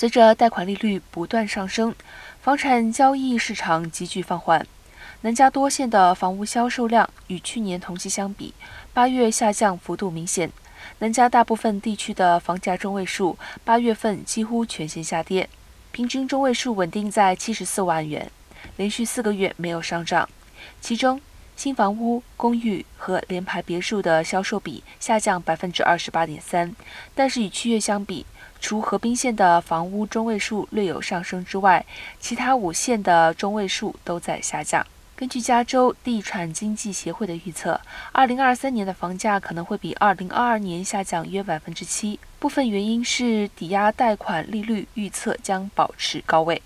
随着贷款利率不断上升，房产交易市场急剧放缓。南加多县的房屋销售量与去年同期相比，八月下降幅度明显。南加大部分地区的房价中位数，八月份几乎全线下跌，平均中位数稳定在七十四万元，连续四个月没有上涨。其中，新房屋、公寓和联排别墅的销售比下降百分之二十八点三，但是与七月相比，除河滨县的房屋中位数略有上升之外，其他五县的中位数都在下降。根据加州地产经济协会的预测，二零二三年的房价可能会比二零二二年下降约百分之七。部分原因是抵押贷款利率预测将保持高位。